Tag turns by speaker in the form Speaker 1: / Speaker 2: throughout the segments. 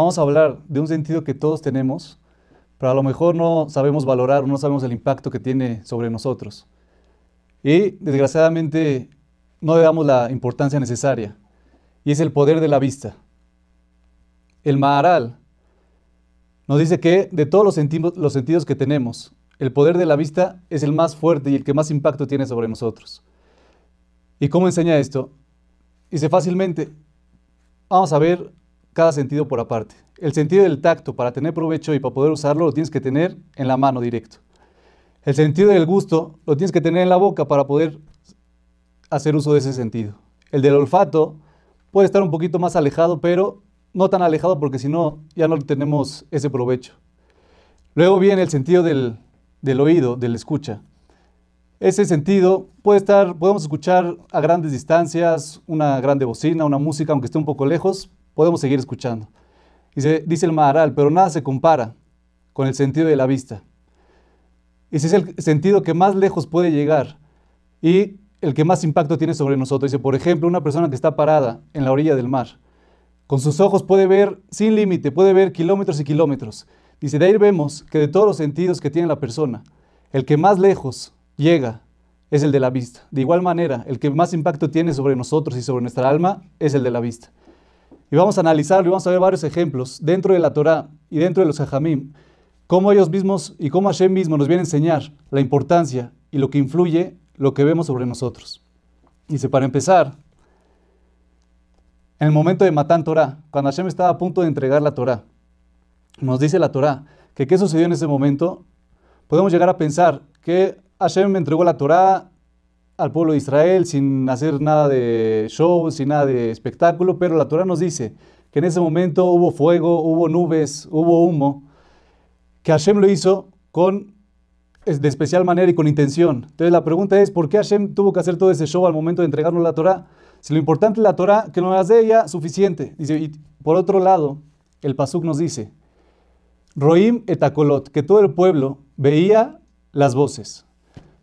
Speaker 1: vamos a hablar de un sentido que todos tenemos, pero a lo mejor no sabemos valorar, no sabemos el impacto que tiene sobre nosotros. Y desgraciadamente no le damos la importancia necesaria, y es el poder de la vista. El Maharal nos dice que de todos los, los sentidos que tenemos, el poder de la vista es el más fuerte y el que más impacto tiene sobre nosotros. ¿Y cómo enseña esto? Dice fácilmente, vamos a ver cada sentido por aparte. El sentido del tacto, para tener provecho y para poder usarlo, lo tienes que tener en la mano directo. El sentido del gusto lo tienes que tener en la boca para poder hacer uso de ese sentido. El del olfato puede estar un poquito más alejado, pero no tan alejado porque si no, ya no tenemos ese provecho. Luego viene el sentido del, del oído, del escucha. Ese sentido puede estar, podemos escuchar a grandes distancias, una grande bocina, una música, aunque esté un poco lejos, podemos seguir escuchando. Dice, dice el Maharal, pero nada se compara con el sentido de la vista. Ese es el sentido que más lejos puede llegar y el que más impacto tiene sobre nosotros. Dice, por ejemplo, una persona que está parada en la orilla del mar, con sus ojos puede ver sin límite, puede ver kilómetros y kilómetros. Dice, de ahí vemos que de todos los sentidos que tiene la persona, el que más lejos llega es el de la vista. De igual manera, el que más impacto tiene sobre nosotros y sobre nuestra alma es el de la vista. Y vamos a analizarlo y vamos a ver varios ejemplos dentro de la Torah y dentro de los Hajamim, cómo ellos mismos y cómo Hashem mismo nos viene a enseñar la importancia y lo que influye lo que vemos sobre nosotros. Dice, para empezar, en el momento de Matán Torah, cuando Hashem estaba a punto de entregar la Torah, nos dice la Torah que qué sucedió en ese momento, podemos llegar a pensar que Hashem me entregó la Torah al pueblo de Israel sin hacer nada de show, sin nada de espectáculo, pero la Torah nos dice que en ese momento hubo fuego, hubo nubes, hubo humo, que Hashem lo hizo con de especial manera y con intención. Entonces la pregunta es, ¿por qué Hashem tuvo que hacer todo ese show al momento de entregarnos la Torah? Si lo importante es la Torah, que nos las dé ella, suficiente. Dice, y por otro lado, el Pasuk nos dice, Roim etakolot, que todo el pueblo veía las voces.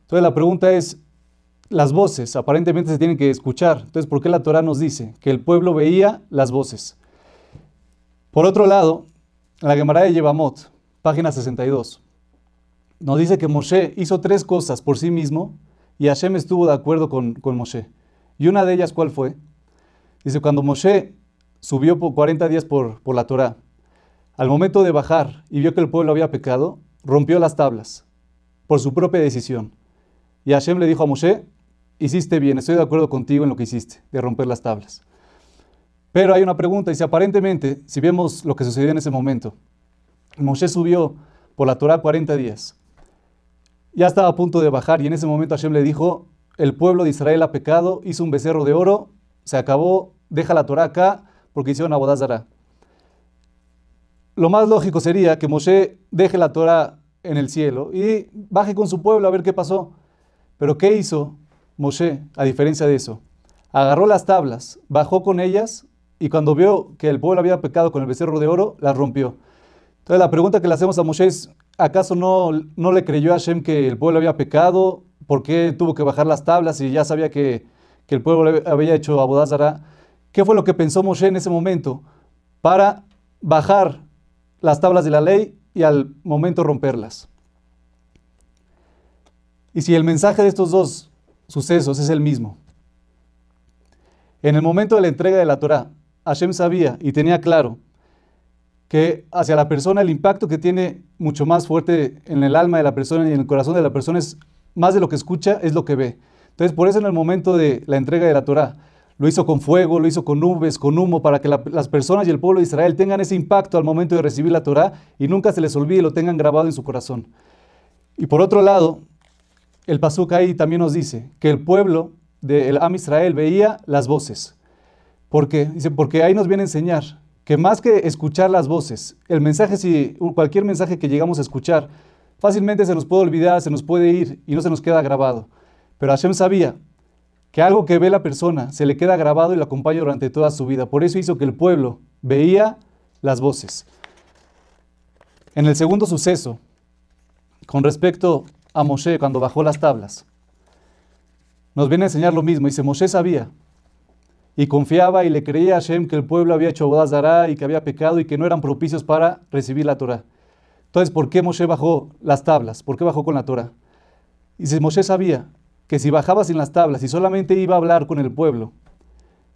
Speaker 1: Entonces la pregunta es, las voces aparentemente se tienen que escuchar. Entonces, ¿por qué la Torah nos dice que el pueblo veía las voces? Por otro lado, la Gemara de Yevamot, página 62, nos dice que Moshe hizo tres cosas por sí mismo y Hashem estuvo de acuerdo con, con Moshe. Y una de ellas, ¿cuál fue? Dice, cuando Moshe subió por 40 días por, por la Torah, al momento de bajar y vio que el pueblo había pecado, rompió las tablas por su propia decisión. Y Hashem le dijo a Moshe, hiciste bien, estoy de acuerdo contigo en lo que hiciste, de romper las tablas. Pero hay una pregunta, si aparentemente, si vemos lo que sucedió en ese momento, Moshe subió por la Torah 40 días, ya estaba a punto de bajar, y en ese momento Hashem le dijo, el pueblo de Israel ha pecado, hizo un becerro de oro, se acabó, deja la Torah acá, porque hicieron Abodazara. Lo más lógico sería que Moshe deje la Torah en el cielo y baje con su pueblo a ver qué pasó. Pero ¿qué hizo Moshe a diferencia de eso? Agarró las tablas, bajó con ellas y cuando vio que el pueblo había pecado con el becerro de oro, las rompió. Entonces la pregunta que le hacemos a Moshe es, ¿acaso no, no le creyó a Hashem que el pueblo había pecado? ¿Por qué tuvo que bajar las tablas y ya sabía que, que el pueblo había hecho Abodazara? ¿Qué fue lo que pensó Moshe en ese momento para bajar las tablas de la ley y al momento romperlas? Y si el mensaje de estos dos sucesos es el mismo, en el momento de la entrega de la Torah, Hashem sabía y tenía claro que hacia la persona el impacto que tiene mucho más fuerte en el alma de la persona y en el corazón de la persona es más de lo que escucha, es lo que ve. Entonces, por eso en el momento de la entrega de la Torah, lo hizo con fuego, lo hizo con nubes, con humo, para que las personas y el pueblo de Israel tengan ese impacto al momento de recibir la Torah y nunca se les olvide y lo tengan grabado en su corazón. Y por otro lado, el Pasuk ahí también nos dice que el pueblo del Am Israel veía las voces. ¿Por qué? Dice, porque ahí nos viene a enseñar que más que escuchar las voces, el mensaje, si cualquier mensaje que llegamos a escuchar, fácilmente se nos puede olvidar, se nos puede ir y no se nos queda grabado. Pero Hashem sabía que algo que ve la persona se le queda grabado y lo acompaña durante toda su vida. Por eso hizo que el pueblo veía las voces. En el segundo suceso, con respecto a Moshe cuando bajó las tablas, nos viene a enseñar lo mismo. Dice, Moshe sabía y confiaba y le creía a Hashem que el pueblo había hecho bodas y que había pecado y que no eran propicios para recibir la Torah. Entonces, ¿por qué Moshe bajó las tablas? ¿Por qué bajó con la Torah? Si Moshe sabía que si bajaba sin las tablas y solamente iba a hablar con el pueblo,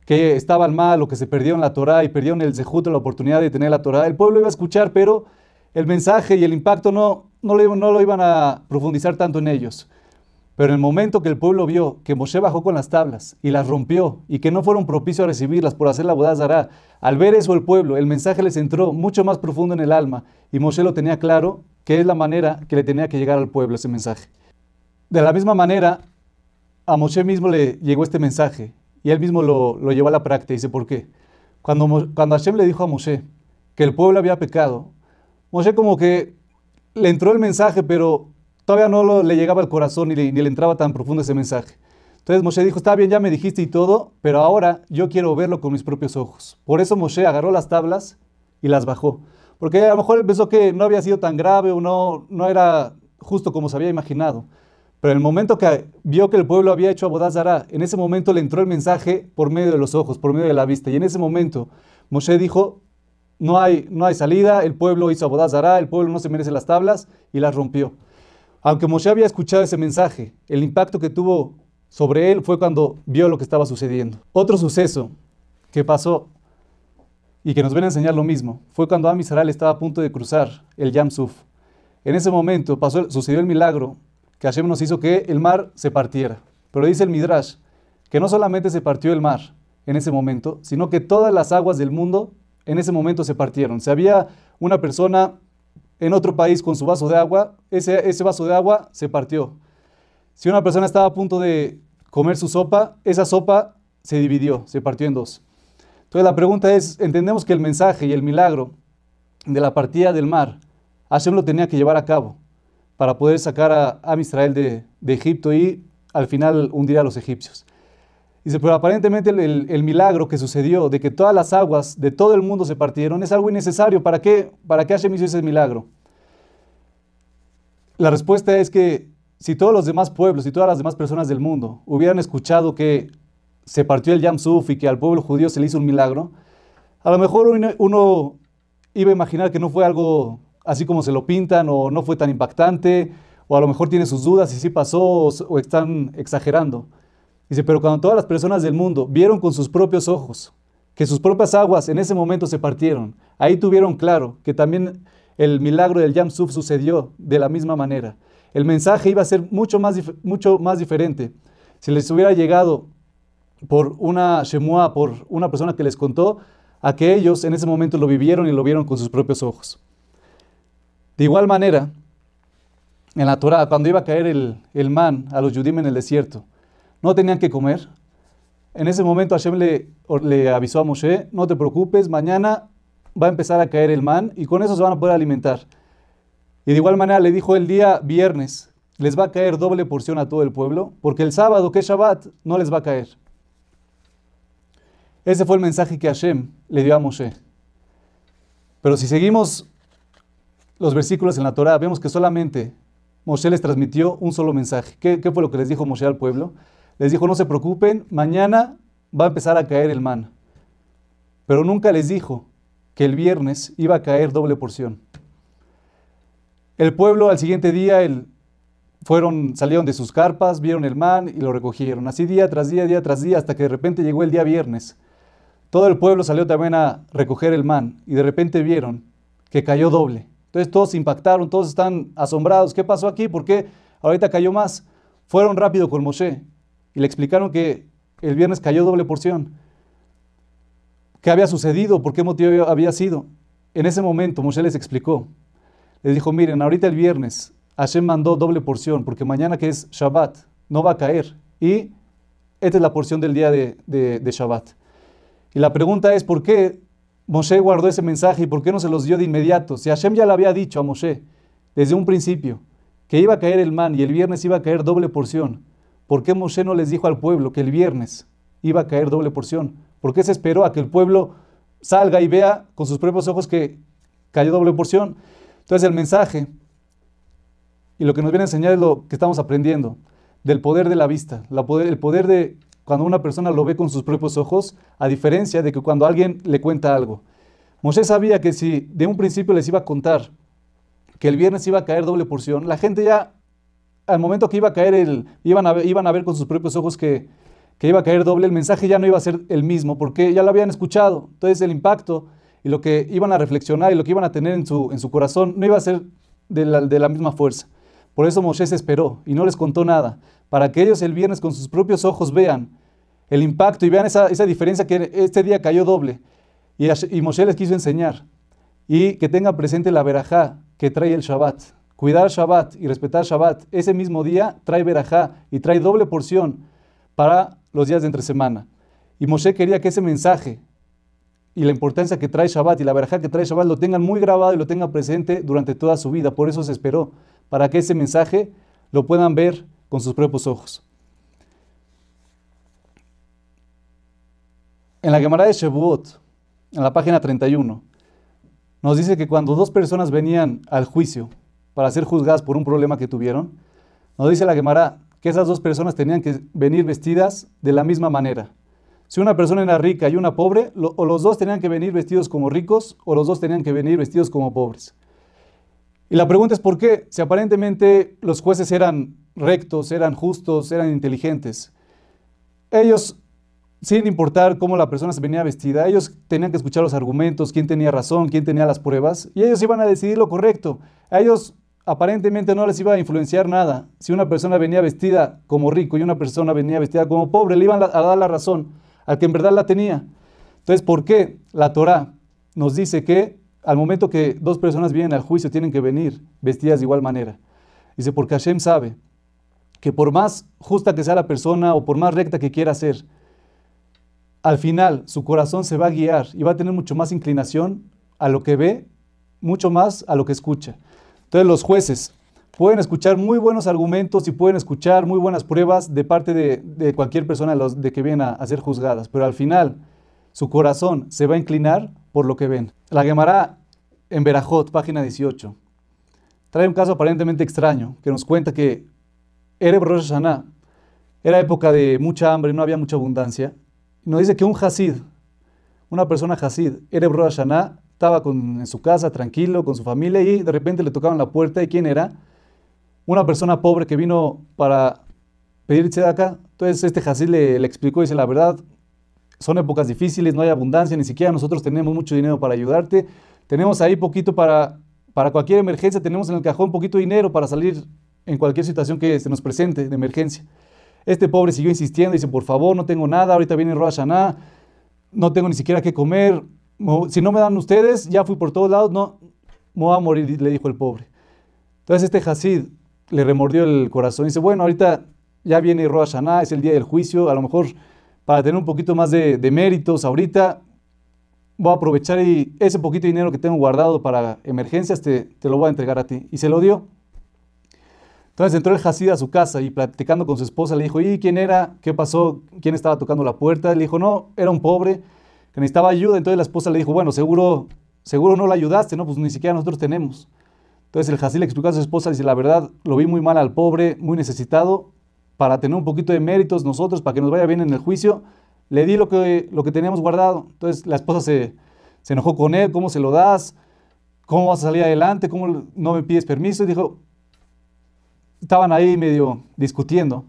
Speaker 1: que estaban mal o que se perdieron la Torah y perdieron el sejuto, la oportunidad de tener la Torah, el pueblo iba a escuchar, pero el mensaje y el impacto no, no, lo, no lo iban a profundizar tanto en ellos. Pero en el momento que el pueblo vio que Moshe bajó con las tablas y las rompió y que no fueron propicios a recibirlas por hacer la bodazara, al ver eso el pueblo, el mensaje les entró mucho más profundo en el alma y Moshe lo tenía claro que es la manera que le tenía que llegar al pueblo ese mensaje. De la misma manera, a Moshe mismo le llegó este mensaje y él mismo lo, lo llevó a la práctica. Dice, ¿por qué? Cuando, cuando Hashem le dijo a Moshe que el pueblo había pecado, Moshe como que le entró el mensaje, pero todavía no le llegaba al corazón ni le, ni le entraba tan profundo ese mensaje. Entonces Moshe dijo, está bien, ya me dijiste y todo, pero ahora yo quiero verlo con mis propios ojos. Por eso Moshe agarró las tablas y las bajó. Porque a lo mejor él pensó que no había sido tan grave o no, no era justo como se había imaginado. Pero en el momento que vio que el pueblo había hecho Abodazara, en ese momento le entró el mensaje por medio de los ojos, por medio de la vista. Y en ese momento Moshe dijo, no hay, no hay salida, el pueblo hizo Abodazara, el pueblo no se merece las tablas y las rompió. Aunque Moshe había escuchado ese mensaje, el impacto que tuvo sobre él fue cuando vio lo que estaba sucediendo. Otro suceso que pasó y que nos viene a enseñar lo mismo fue cuando Am estaba a punto de cruzar el Yam Suf. En ese momento pasó, sucedió el milagro que Hashem nos hizo que el mar se partiera. Pero dice el Midrash que no solamente se partió el mar en ese momento, sino que todas las aguas del mundo en ese momento se partieron. Si había una persona en otro país con su vaso de agua, ese, ese vaso de agua se partió. Si una persona estaba a punto de comer su sopa, esa sopa se dividió, se partió en dos. Entonces la pregunta es, entendemos que el mensaje y el milagro de la partida del mar, Hashem lo tenía que llevar a cabo para poder sacar a, a Israel de, de Egipto y al final hundir a los egipcios. Dice, pero aparentemente el, milagro que sucedió de que todas las aguas de todo el mundo se partieron es algo innecesario. ¿Para qué, para qué Hashem hizo ese milagro? La respuesta es que si todos los demás pueblos y todas las demás personas del mundo hubieran escuchado que se partió el Yam Suf y que al pueblo judío se le hizo un milagro, a lo mejor uno iba a imaginar que no fue algo así como se lo pintan o no fue tan impactante o a lo mejor tiene sus dudas si sí pasó o están exagerando. Dice, pero cuando todas las personas del mundo vieron con sus propios ojos que sus propias aguas en ese momento se partieron, ahí tuvieron claro que también el milagro del Yam Suf sucedió de la misma manera. El mensaje iba a ser mucho más, mucho más diferente. Si les hubiera llegado por una Shemua, por una persona que les contó, a que ellos en ese momento lo vivieron y lo vieron con sus propios ojos. De igual manera, en la Torah, cuando iba a caer el, el man a los Yudim en el desierto, no tenían que comer. En ese momento Hashem le, le avisó a Moshe, no te preocupes, mañana va a empezar a caer el man y con eso se van a poder alimentar. Y de igual manera le dijo el día viernes, les va a caer doble porción a todo el pueblo, porque el sábado, que es Shabbat, no les va a caer. Ese fue el mensaje que Hashem le dio a Moshe. Pero si seguimos los versículos en la Torah, vemos que solamente Moshe les transmitió un solo mensaje. ¿Qué, ¿Qué, fue lo que les dijo Moshe al pueblo? Les dijo, no se preocupen, mañana va a empezar a caer el man. Pero nunca les dijo que el viernes iba a caer doble porción. El pueblo al siguiente día el, fueron, salieron de sus carpas, vieron el man y lo recogieron. Así día tras día, día tras día, hasta que de repente llegó el día viernes. Todo el pueblo salió también a recoger el man y de repente vieron que cayó doble. Entonces todos impactaron, todos están asombrados. ¿Qué pasó aquí? ¿Por qué ahorita cayó más? Fueron rápido con Moshe y le explicaron que el viernes cayó doble porción. ¿Qué había sucedido? ¿Por qué motivo había sido? En ese momento Moshe les explicó. Les dijo, miren, ahorita el viernes Hashem mandó doble porción porque mañana que es Shabbat no va a caer. Y esta es la porción del día de, de Shabbat. Y la pregunta es, ¿por qué Moshe guardó ese mensaje y por qué no se los dio de inmediato? Si Hashem ya le había dicho a Moshe desde un principio que iba a caer el man y el viernes iba a caer doble porción. ¿Por qué Moshe no les dijo al pueblo que el viernes iba a caer doble porción? ¿Por qué se esperó a que el pueblo salga y vea con sus propios ojos que cayó doble porción? Entonces el mensaje y lo que nos viene a enseñar es lo que estamos aprendiendo, del poder de la vista, el poder de cuando una persona lo ve con sus propios ojos, a diferencia de que cuando alguien le cuenta algo. Moshe sabía que si de un principio les iba a contar que el viernes iba a caer doble porción, la gente ya, al momento que iba a caer, el, iban, a, iban a ver con sus propios ojos que, que iba a caer doble, el mensaje ya no iba a ser el mismo, porque ya lo habían escuchado. Entonces el impacto y lo que iban a reflexionar y lo que iban a tener en su, en su corazón no iba a ser de la, de la misma fuerza. Por eso Moshe se esperó y no les contó nada, para que ellos el viernes con sus propios ojos vean el impacto y vean esa, esa diferencia que este día cayó doble. Y, y Moshe les quiso enseñar. Y que tengan presente la verajá que trae el Shabbat. Cuidar Shabbat y respetar Shabbat ese mismo día trae verajá y trae doble porción para los días de entre semana. Y Moshe quería que ese mensaje y la importancia que trae Shabbat y la verajá que trae Shabbat lo tengan muy grabado y lo tengan presente durante toda su vida. Por eso se esperó, para que ese mensaje lo puedan ver con sus propios ojos. En la Gemara de Shevuot, en la página 31, nos dice que cuando dos personas venían al juicio para ser juzgadas por un problema que tuvieron, nos dice la Gemara que esas dos personas tenían que venir vestidas de la misma manera. Si una persona era rica y una pobre, o los dos tenían que venir vestidos como ricos o los dos tenían que venir vestidos como pobres. Y la pregunta es por qué, si aparentemente los jueces eran rectos, eran justos, eran inteligentes, ellos sin importar cómo la persona se venía vestida, ellos tenían que escuchar los argumentos, quién tenía razón, quién tenía las pruebas, y ellos iban a decidir lo correcto. A ellos aparentemente no les iba a influenciar nada. Si una persona venía vestida como rico y una persona venía vestida como pobre, le iban a dar la razón al que en verdad la tenía. Entonces, ¿por qué la Torah nos dice que al momento que dos personas vienen al juicio tienen que venir vestidas de igual manera? Dice, porque Hashem sabe que por más justa que sea la persona o por más recta que quiera ser, al final su corazón se va a guiar y va a tener mucho más inclinación a lo que ve, mucho más a lo que escucha. Entonces los jueces pueden escuchar muy buenos argumentos y pueden escuchar muy buenas pruebas de parte de, cualquier persona los, de que vienen a, ser juzgadas, pero al final su corazón se va a inclinar por lo que ven. La Gemara en Berajot, página 18, trae un caso aparentemente extraño que nos cuenta que Ereb Rosh Hashanah era época de mucha hambre, no había mucha abundancia, nos dice que un Hasid, una persona Hasid, Ereb Rosh Hashanah, estaba en su casa tranquilo con su familia y de repente le tocaban la puerta y ¿quién era? Una persona pobre que vino para pedir acá. Entonces este Hasid le, le explicó dice, la verdad, son épocas difíciles, no hay abundancia, ni siquiera nosotros tenemos mucho dinero para ayudarte. Tenemos ahí poquito para, para cualquier emergencia, tenemos en el cajón poquito dinero para salir en cualquier situación que se nos presente de emergencia. Este pobre siguió insistiendo, dice, por favor, no tengo nada, ahorita viene Rosh Hashanah, no tengo ni siquiera qué comer, si no me dan ustedes, ya fui por todos lados, no, me voy a morir, le dijo el pobre. Entonces este Hasid le remordió el corazón y dice, bueno, ahorita ya viene Rosh Hashanah, es el día del juicio, a lo mejor para tener un poquito más de, méritos, ahorita voy a aprovechar y ese poquito dinero que tengo guardado para emergencias te, te lo voy a entregar a ti. Y se lo dio. Entonces entró el Hasid a su casa y platicando con su esposa le dijo, ¿y quién era? ¿Qué pasó? ¿Quién estaba tocando la puerta? Le dijo, no, era un pobre que necesitaba ayuda. Entonces la esposa le dijo, bueno, seguro, seguro no la ayudaste, ¿no? Pues ni siquiera nosotros tenemos. Entonces el Hasid le explicó a su esposa, dice, la verdad, lo vi muy mal al pobre, muy necesitado, para tener un poquito de méritos nosotros, para que nos vaya bien en el juicio, le di lo que, lo que teníamos guardado. Entonces la esposa se, se enojó con él, ¿cómo se lo das? ¿Cómo vas a salir adelante? ¿Cómo no me pides permiso? Y dijo, estaban ahí medio discutiendo.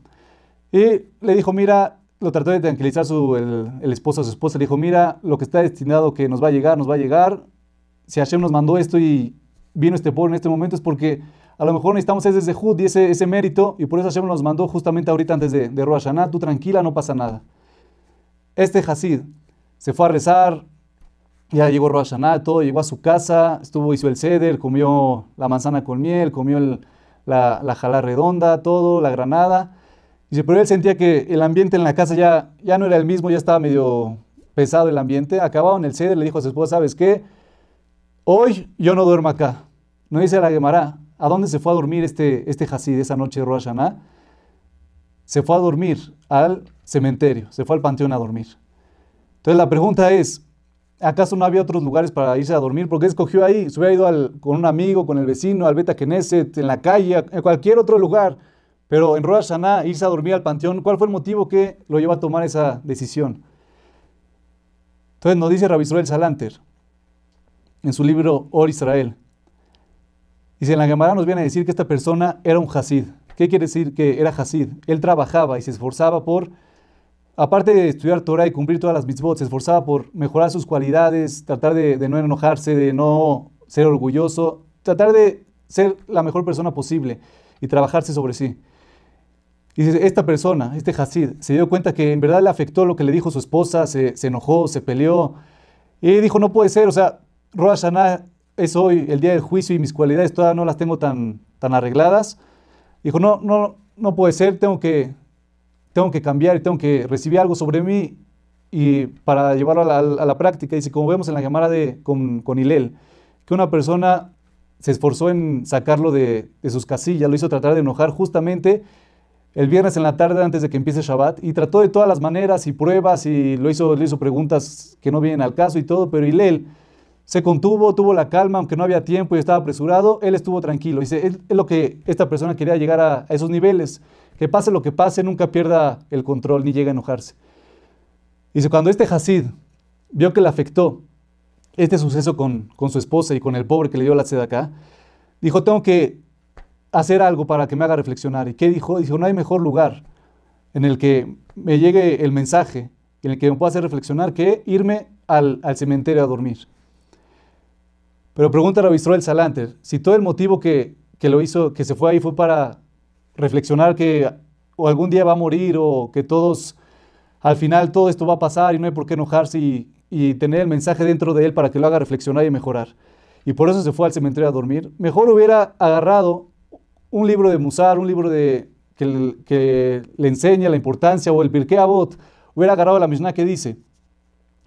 Speaker 1: Y le dijo, mira, lo trató de tranquilizar su, el, esposo a su esposa. Le dijo, mira, lo que está destinado que nos va a llegar, nos va a llegar. Si Hashem nos mandó esto y vino este pobre en este momento es porque a lo mejor necesitamos ese Jud y ese, mérito. Y por eso Hashem nos mandó justamente ahorita antes de, de Rosh. Tú tranquila, no pasa nada. Este Hasid se fue a rezar. Ya llegó Rosh Hashanah, todo llegó a su casa, estuvo, hizo el ceder, comió la manzana con miel, comió la, la jala redonda, todo, la granada. Dice, pero él sentía que el ambiente en la casa ya, ya no era el mismo, ya estaba medio pesado el ambiente. Acababa en el ceder, le dijo a su esposa, ¿sabes qué? Hoy yo no duermo acá. No dice la Gemara, ¿a dónde se fue a dormir este, este Hasid esa noche de Rosh Hashanah? Se fue a dormir al cementerio, se fue al panteón a dormir. Entonces la pregunta es, ¿Acaso no había otros lugares para irse a dormir? ¿Por qué escogió ahí? Se hubiera ido con un amigo, con el vecino, al Beta Knesset, en la calle, en cualquier otro lugar. Pero en Rosh Hashanah, irse a dormir al panteón, ¿cuál fue el motivo que lo llevó a tomar esa decisión? Entonces nos dice Rabbi Israel Salanter en su libro Or Israel. Dice, en la Gemara nos viene a decir que esta persona era un Hasid. ¿Qué quiere decir que era Hasid? Él trabajaba y se esforzaba por, aparte de estudiar Torah y cumplir todas las mitzvot, se esforzaba por mejorar sus cualidades, tratar de, no enojarse, de no ser orgulloso, tratar de ser la mejor persona posible y trabajarse sobre sí. Y esta persona, este Hasid, se dio cuenta que en verdad le afectó lo que le dijo su esposa, se, enojó, se peleó. Y dijo, no puede ser, o sea, Rosh Hashanah es hoy el día del juicio y mis cualidades todavía no las tengo tan, tan arregladas. Dijo, no, no, no puede ser, tengo que, tengo que cambiar y tengo que recibir algo sobre mí y para llevarlo a la, práctica. Dice, como vemos en la llamada de, con, con Hilel, que una persona se esforzó en sacarlo de, de, sus casillas, lo hizo tratar de enojar justamente el viernes en la tarde antes de que empiece Shabbat y trató de todas las maneras y pruebas y lo hizo, le hizo preguntas que no vienen al caso y todo, pero Hilel se contuvo, tuvo la calma, aunque no había tiempo y estaba apresurado, él estuvo tranquilo. Dice, es, lo que esta persona quería llegar a, esos niveles, que pase lo que pase, nunca pierda el control ni llegue a enojarse. Dice, cuando este Hasid vio que le afectó este suceso con, con su esposa y con el pobre que le dio la sed acá, dijo, tengo que hacer algo para que me haga reflexionar. ¿Y qué dijo? Dijo, no hay mejor lugar en el que me llegue el mensaje, en el que me pueda hacer reflexionar, que irme al, al cementerio a dormir. Pero pregunta a el Salanter, si todo el motivo que, lo hizo, que se fue ahí fue para reflexionar que o algún día va a morir o que todos, al final todo esto va a pasar y no hay por qué enojarse y, tener el mensaje dentro de él para que lo haga reflexionar y mejorar. Y por eso se fue al cementerio a dormir. Mejor hubiera agarrado un libro de Musar, un libro de, que, le enseña la importancia, o el Pirkei Avot, hubiera agarrado la Mishnah que dice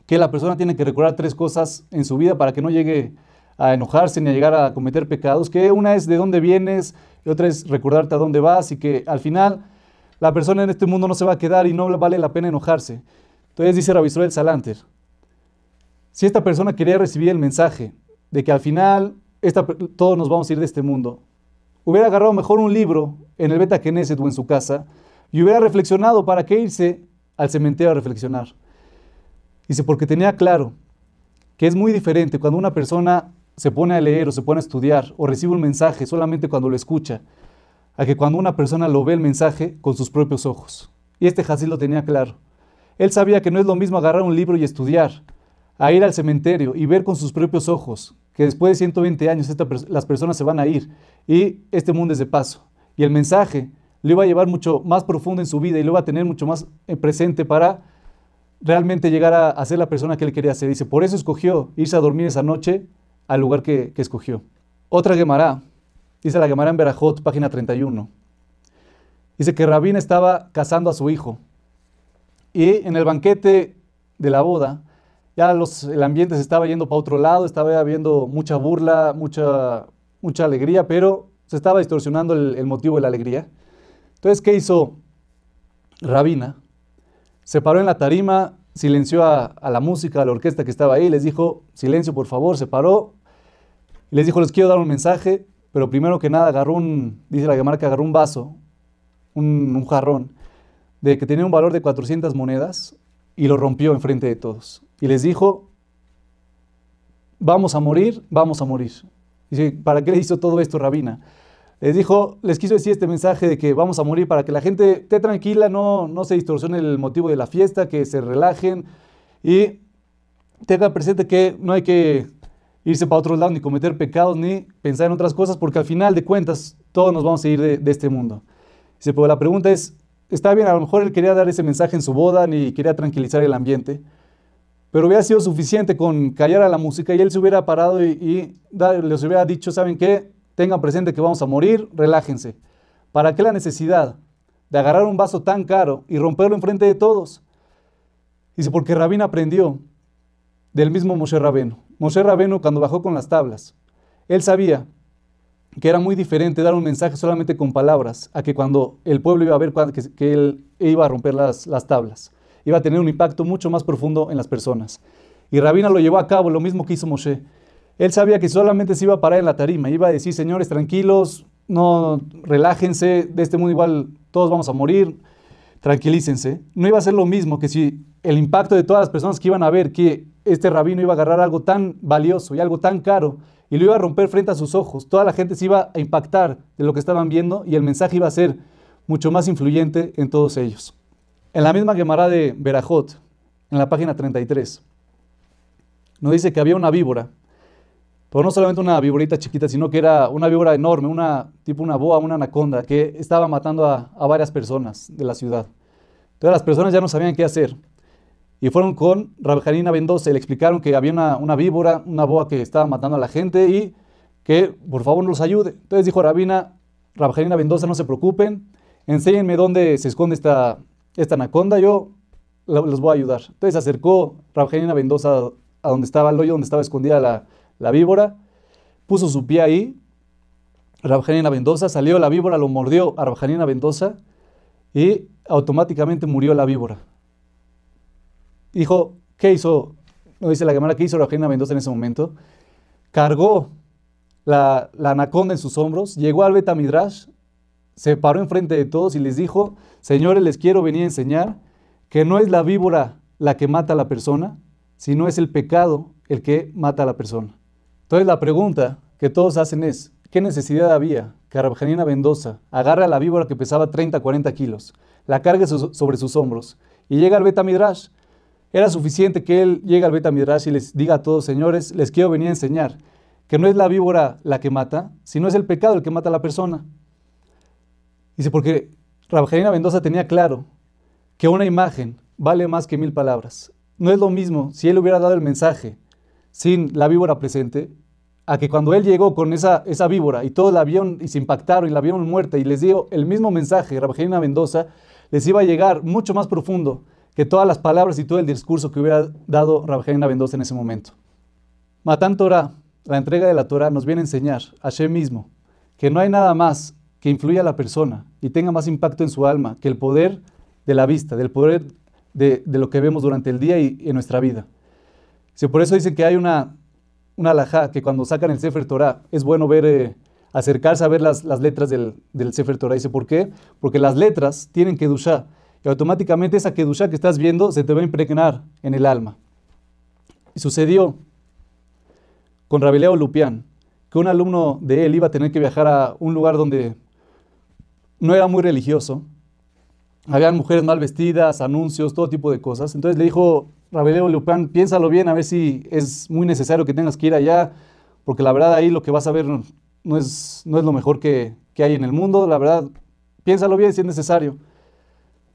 Speaker 1: que la persona tiene que recordar tres cosas en su vida para que no llegue a enojarse ni a llegar a cometer pecados, que una es de dónde vienes y otra es recordarte a dónde vas y que al final la persona en este mundo no se va a quedar y no vale la pena enojarse. Entonces dice Rabbi Israel Salanter, si esta persona quería recibir el mensaje de que al final esta, todos nos vamos a ir de este mundo, hubiera agarrado mejor un libro en el Beta Knesset o en su casa y hubiera reflexionado para qué irse al cementerio a reflexionar. Dice, porque tenía claro que es muy diferente cuando una persona se pone a leer o se pone a estudiar o recibe un mensaje solamente cuando lo escucha, a que cuando una persona lo ve el mensaje con sus propios ojos. Y este Hasid lo tenía claro. Él sabía que no es lo mismo agarrar un libro y estudiar, a ir al cementerio y ver con sus propios ojos que después de 120 años las personas se van a ir y este mundo es de paso. Y el mensaje lo iba a llevar mucho más profundo en su vida y lo iba a tener mucho más eh, presente para realmente llegar a, ser la persona que él quería ser. Dice, por eso escogió irse a dormir esa noche al lugar que, escogió. Otra Gemara, dice la Gemara en Berajot, página 31. Dice que Rabín estaba casando a su hijo y en el banquete de la boda ya los, el ambiente se estaba yendo para otro lado, estaba habiendo mucha burla, mucha, mucha alegría, pero se estaba distorsionando el, motivo de la alegría. Entonces, ¿qué hizo Rabina? Se paró en la tarima, silenció a, a, la música, a la orquesta que estaba ahí, les dijo, silencio por favor, se paró y les dijo, les quiero dar un mensaje, pero primero que nada agarró un, dice la Gemara que agarró un vaso, un, un, jarrón, de que tenía un valor de 400 monedas y lo rompió enfrente de todos. Y les dijo, vamos a morir, vamos a morir. Dice, ¿para qué le hizo todo esto Rabina? Les dijo, les quiso decir este mensaje de que vamos a morir para que la gente esté tranquila, no, no se distorsione el motivo de la fiesta, que se relajen y tenga presente que no hay que irse para otro lado, ni cometer pecados, ni pensar en otras cosas, porque al final de cuentas todos nos vamos a ir de, este mundo. Dice, pero la pregunta es, está bien, a lo mejor él quería dar ese mensaje en su boda, ni quería tranquilizar el ambiente, pero hubiera sido suficiente con callar a la música y él se hubiera parado y, les hubiera dicho, ¿saben qué? Tengan presente que vamos a morir, relájense. ¿Para qué la necesidad de agarrar un vaso tan caro y romperlo enfrente de todos? Dice, porque Rabín aprendió del mismo Moshe Rabeno. Moshe Rabeno cuando bajó con las tablas, él sabía que era muy diferente dar un mensaje solamente con palabras a que cuando el pueblo iba a ver que, él iba a romper las, las, tablas. Iba a tener un impacto mucho más profundo en las personas. Y Rabina lo llevó a cabo, lo mismo que hizo Moshe. Él sabía que solamente se iba a parar en la tarima, iba a decir, señores, tranquilos, no relájense, de este mundo igual todos vamos a morir, tranquilícense. No iba a ser lo mismo que si el impacto de todas las personas que iban a ver que este rabino iba a agarrar algo tan valioso y algo tan caro y lo iba a romper frente a sus ojos. Toda la gente se iba a impactar de lo que estaban viendo y el mensaje iba a ser mucho más influyente en todos ellos. En la misma Gemara de Berajot, en la página 33, nos dice que había una víbora, pero no solamente una víborita chiquita, sino que era una víbora enorme, una tipo una boa, una anaconda, que estaba matando a, varias personas de la ciudad. Entonces las personas ya no sabían qué hacer. Y fueron con Rabjanina Mendoza y le explicaron que había una, víbora, una boa que estaba matando a la gente y que por favor nos ayude. Entonces dijo Rabina, Rabjanina Mendoza, no se preocupen, enséñenme dónde se esconde esta, esta anaconda, yo los voy a ayudar. Entonces se acercó Rabjanina Mendoza a donde estaba el hoyo, donde estaba escondida la, víbora, puso su pie ahí, Rabjanina Mendoza, salió la víbora, lo mordió a Rabjanina Mendoza y automáticamente murió la víbora dijo, ¿qué hizo? No dice la cámara, ¿qué hizo Reina Mendoza en ese momento? Cargó la, anaconda en sus hombros, llegó al Betamidrash, se paró enfrente de todos y les dijo, señores, les quiero venir a enseñar que no es la víbora la que mata a la persona, sino es el pecado el que mata a la persona. Entonces la pregunta que todos hacen es, ¿qué necesidad había que Rabjanina Mendoza agarre a la víbora que pesaba 30, 40 kilos, la cargue sobre sus hombros y llega al Betamidrash era suficiente que él llegue al Beta Midrash y les diga a todos, señores, les quiero venir a enseñar que no es la víbora la que mata, sino es el pecado el que mata a la persona. Dice, porque Rabajarina Mendoza tenía claro que una imagen vale más que mil palabras. No es lo mismo si él hubiera dado el mensaje sin la víbora presente, a que cuando él llegó con esa, esa víbora y todos la vieron y se impactaron y la vieron muerta y les dio el mismo mensaje, Rabajarina Mendoza, les iba a llegar mucho más profundo que todas las palabras y todo el discurso que hubiera dado Rabjaina Mendoza en ese momento. Matan Torah, la entrega de la Torah, nos viene a enseñar a Hashem mismo que no hay nada más que influya a la persona y tenga más impacto en su alma que el poder de la vista, del poder de, lo que vemos durante el día y en nuestra vida. Si por eso dicen que hay una, una alajá que cuando sacan el Sefer Torah es bueno ver, eh, acercarse a ver las, letras del, del Sefer Torah. Dice, ¿por qué? Porque las letras tienen que dushar y automáticamente esa kedusha que estás viendo se te va a impregnar en el alma. Y sucedió con Rabeleo Lupián, que un alumno de él iba a tener que viajar a un lugar donde no era muy religioso. Habían mujeres mal vestidas, anuncios, todo tipo de cosas. Entonces le dijo Rabeleo Lupián, piénsalo bien a ver si es muy necesario que tengas que ir allá, porque la verdad ahí lo que vas a ver no es, no es lo mejor que, que hay en el mundo. La verdad, piénsalo bien si es necesario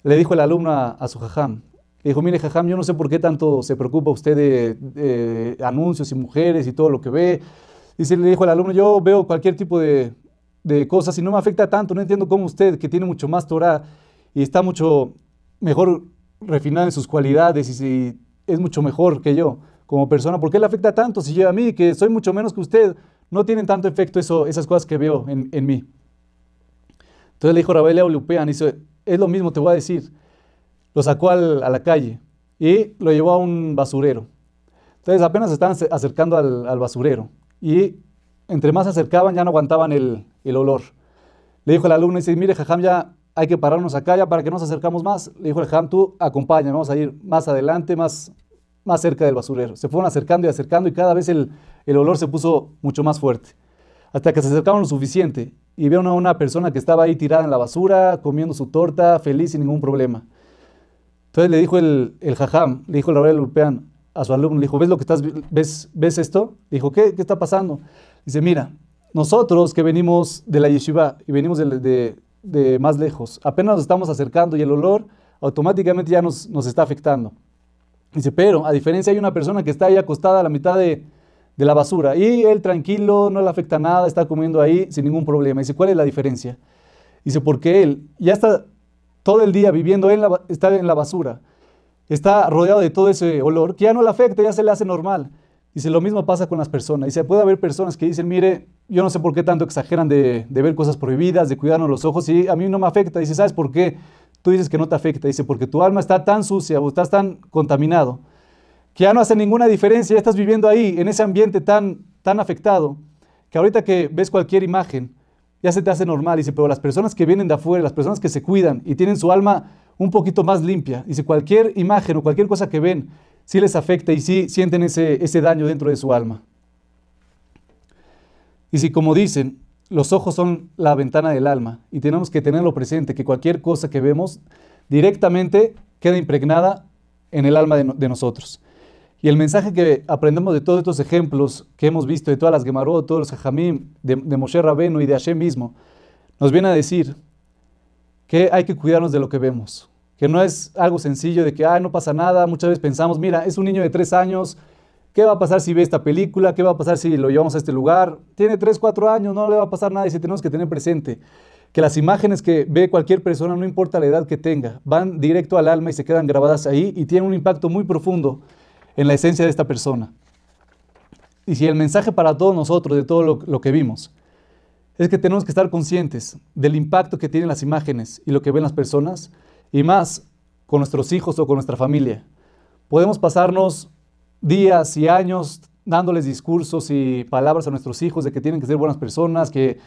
Speaker 1: le dijo el alumno a, su jajam, le dijo, mire jajam, yo no sé por qué tanto se preocupa usted de, anuncios y mujeres y todo lo que ve. Dice, le dijo el alumno, yo veo cualquier tipo de, cosas y no me afecta tanto, no entiendo cómo usted, que tiene mucho más Torah y está mucho mejor refinado en sus cualidades y si es mucho mejor que yo como persona, ¿por qué le afecta tanto si yo a mí, que soy mucho menos que usted, no tienen tanto efecto eso, esas cosas que veo en, mí? Entonces le dijo Rabel Lupean, dice, es lo mismo, te voy a decir. Lo sacó a la calle y lo llevó a un basurero. Entonces apenas se estaban acercando al, basurero y entre más se acercaban ya no aguantaban el, olor. Le dijo el alumno, dice, mire, Jajam, ya hay que pararnos acá ya para que nos acercamos más. Le dijo el Jajam, tú acompáñame, vamos a ir más adelante, más, más cerca del basurero. Se fueron acercando y acercando y cada vez el, el olor se puso mucho más fuerte. Hasta que se acercaron lo suficiente y vieron a una persona que estaba ahí tirada en la basura, comiendo su torta, feliz sin ningún problema. Entonces le dijo el, el jajam, le dijo el rabel Lupean a su alumno, le dijo, ¿ves lo que estás, ves, ves esto? Le dijo, ¿qué, ¿qué está pasando? Dice, mira, nosotros que venimos de la yeshiva y venimos de, de, más lejos, apenas nos estamos acercando y el olor automáticamente ya nos, nos está afectando. Dice, pero a diferencia hay una persona que está ahí acostada a la mitad de, de la basura. Y él tranquilo, no le afecta nada, está comiendo ahí sin ningún problema. Dice, ¿cuál es la diferencia? Dice, porque él ya está todo el día viviendo, en la, está en la basura, está rodeado de todo ese olor, que ya no le afecta, ya se le hace normal. Dice, lo mismo pasa con las personas. Dice, puede haber personas que dicen, mire, yo no sé por qué tanto exageran de, ver cosas prohibidas, de cuidarnos los ojos, y a mí no me afecta. Dice, ¿sabes por qué? Tú dices que no te afecta. Dice, porque tu alma está tan sucia o estás tan contaminado que ya no hace ninguna diferencia, ya estás viviendo ahí, en ese ambiente tan, tan afectado, que ahorita que ves cualquier imagen, ya se te hace normal. Dice, pero las personas que vienen de afuera, las personas que se cuidan y tienen su alma un poquito más limpia, dice, cualquier imagen o cualquier cosa que ven, sí les afecta y sí sienten ese, ese daño dentro de su alma. Y si como dicen, los ojos son la ventana del alma y tenemos que tenerlo presente, que cualquier cosa que vemos directamente queda impregnada en el alma de, nosotros. Y el mensaje que aprendemos de todos estos ejemplos que hemos visto, de todas las Gemarot, todos los Jajamim, de, de Moshe Rabenu y de Hashem mismo, nos viene a decir que hay que cuidarnos de lo que vemos, que no es algo sencillo de que, ah, no pasa nada, muchas veces pensamos, mira, es un niño de tres años, ¿qué va a pasar si ve esta película? ¿Qué va a pasar si lo llevamos a este lugar? Tiene tres, cuatro años, no le va a pasar nada y si tenemos que tener presente que las imágenes que ve cualquier persona, no importa la edad que tenga, van directo al alma y se quedan grabadas ahí y tienen un impacto muy profundo en la esencia de esta persona. Y si el mensaje para todos nosotros de todo lo, que vimos es que tenemos que estar conscientes del impacto que tienen las imágenes y lo que ven las personas, y más con nuestros hijos o con nuestra familia. Podemos pasarnos días y años dándoles discursos y palabras a nuestros hijos de que tienen que ser buenas personas, que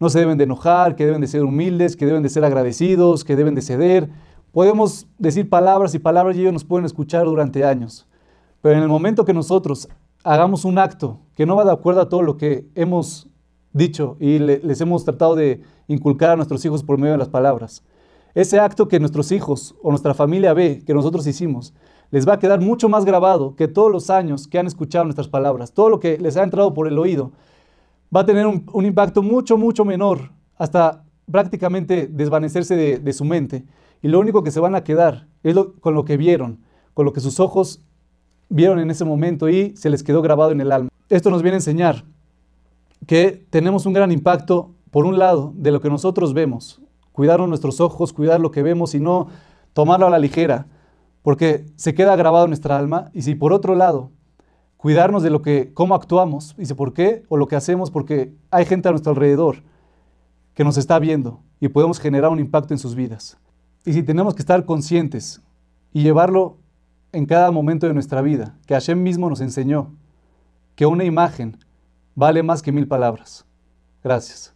Speaker 1: no se deben de enojar, que deben de ser humildes, que deben de ser agradecidos, que deben de ceder. Podemos decir palabras y palabras y ellos nos pueden escuchar durante años. Pero en el momento que nosotros hagamos un acto que no va de acuerdo a todo lo que hemos dicho y les hemos tratado de inculcar a nuestros hijos por medio de las palabras, ese acto que nuestros hijos o nuestra familia ve que nosotros hicimos, les va a quedar mucho más grabado que todos los años que han escuchado nuestras palabras, todo lo que les ha entrado por el oído va a tener un, impacto mucho, mucho menor, hasta prácticamente desvanecerse de, su mente. Y lo único que se van a quedar es con lo que vieron, con lo que sus ojos vieron en ese momento y se les quedó grabado en el alma. Esto nos viene a enseñar que tenemos un gran impacto, por un lado, de lo que nosotros vemos. Cuidar nuestros ojos, cuidar lo que vemos y no tomarlo a la ligera, porque se queda grabado en nuestra alma. Y si por otro lado cuidarnos de lo que, cómo actuamos, dice, ¿por qué? O lo que hacemos porque hay gente a nuestro alrededor que nos está viendo y podemos generar un impacto en sus vidas. Y si tenemos que estar conscientes y llevarlo en cada momento de nuestra vida, que Hashem mismo nos enseñó que una imagen vale más que mil palabras. Gracias.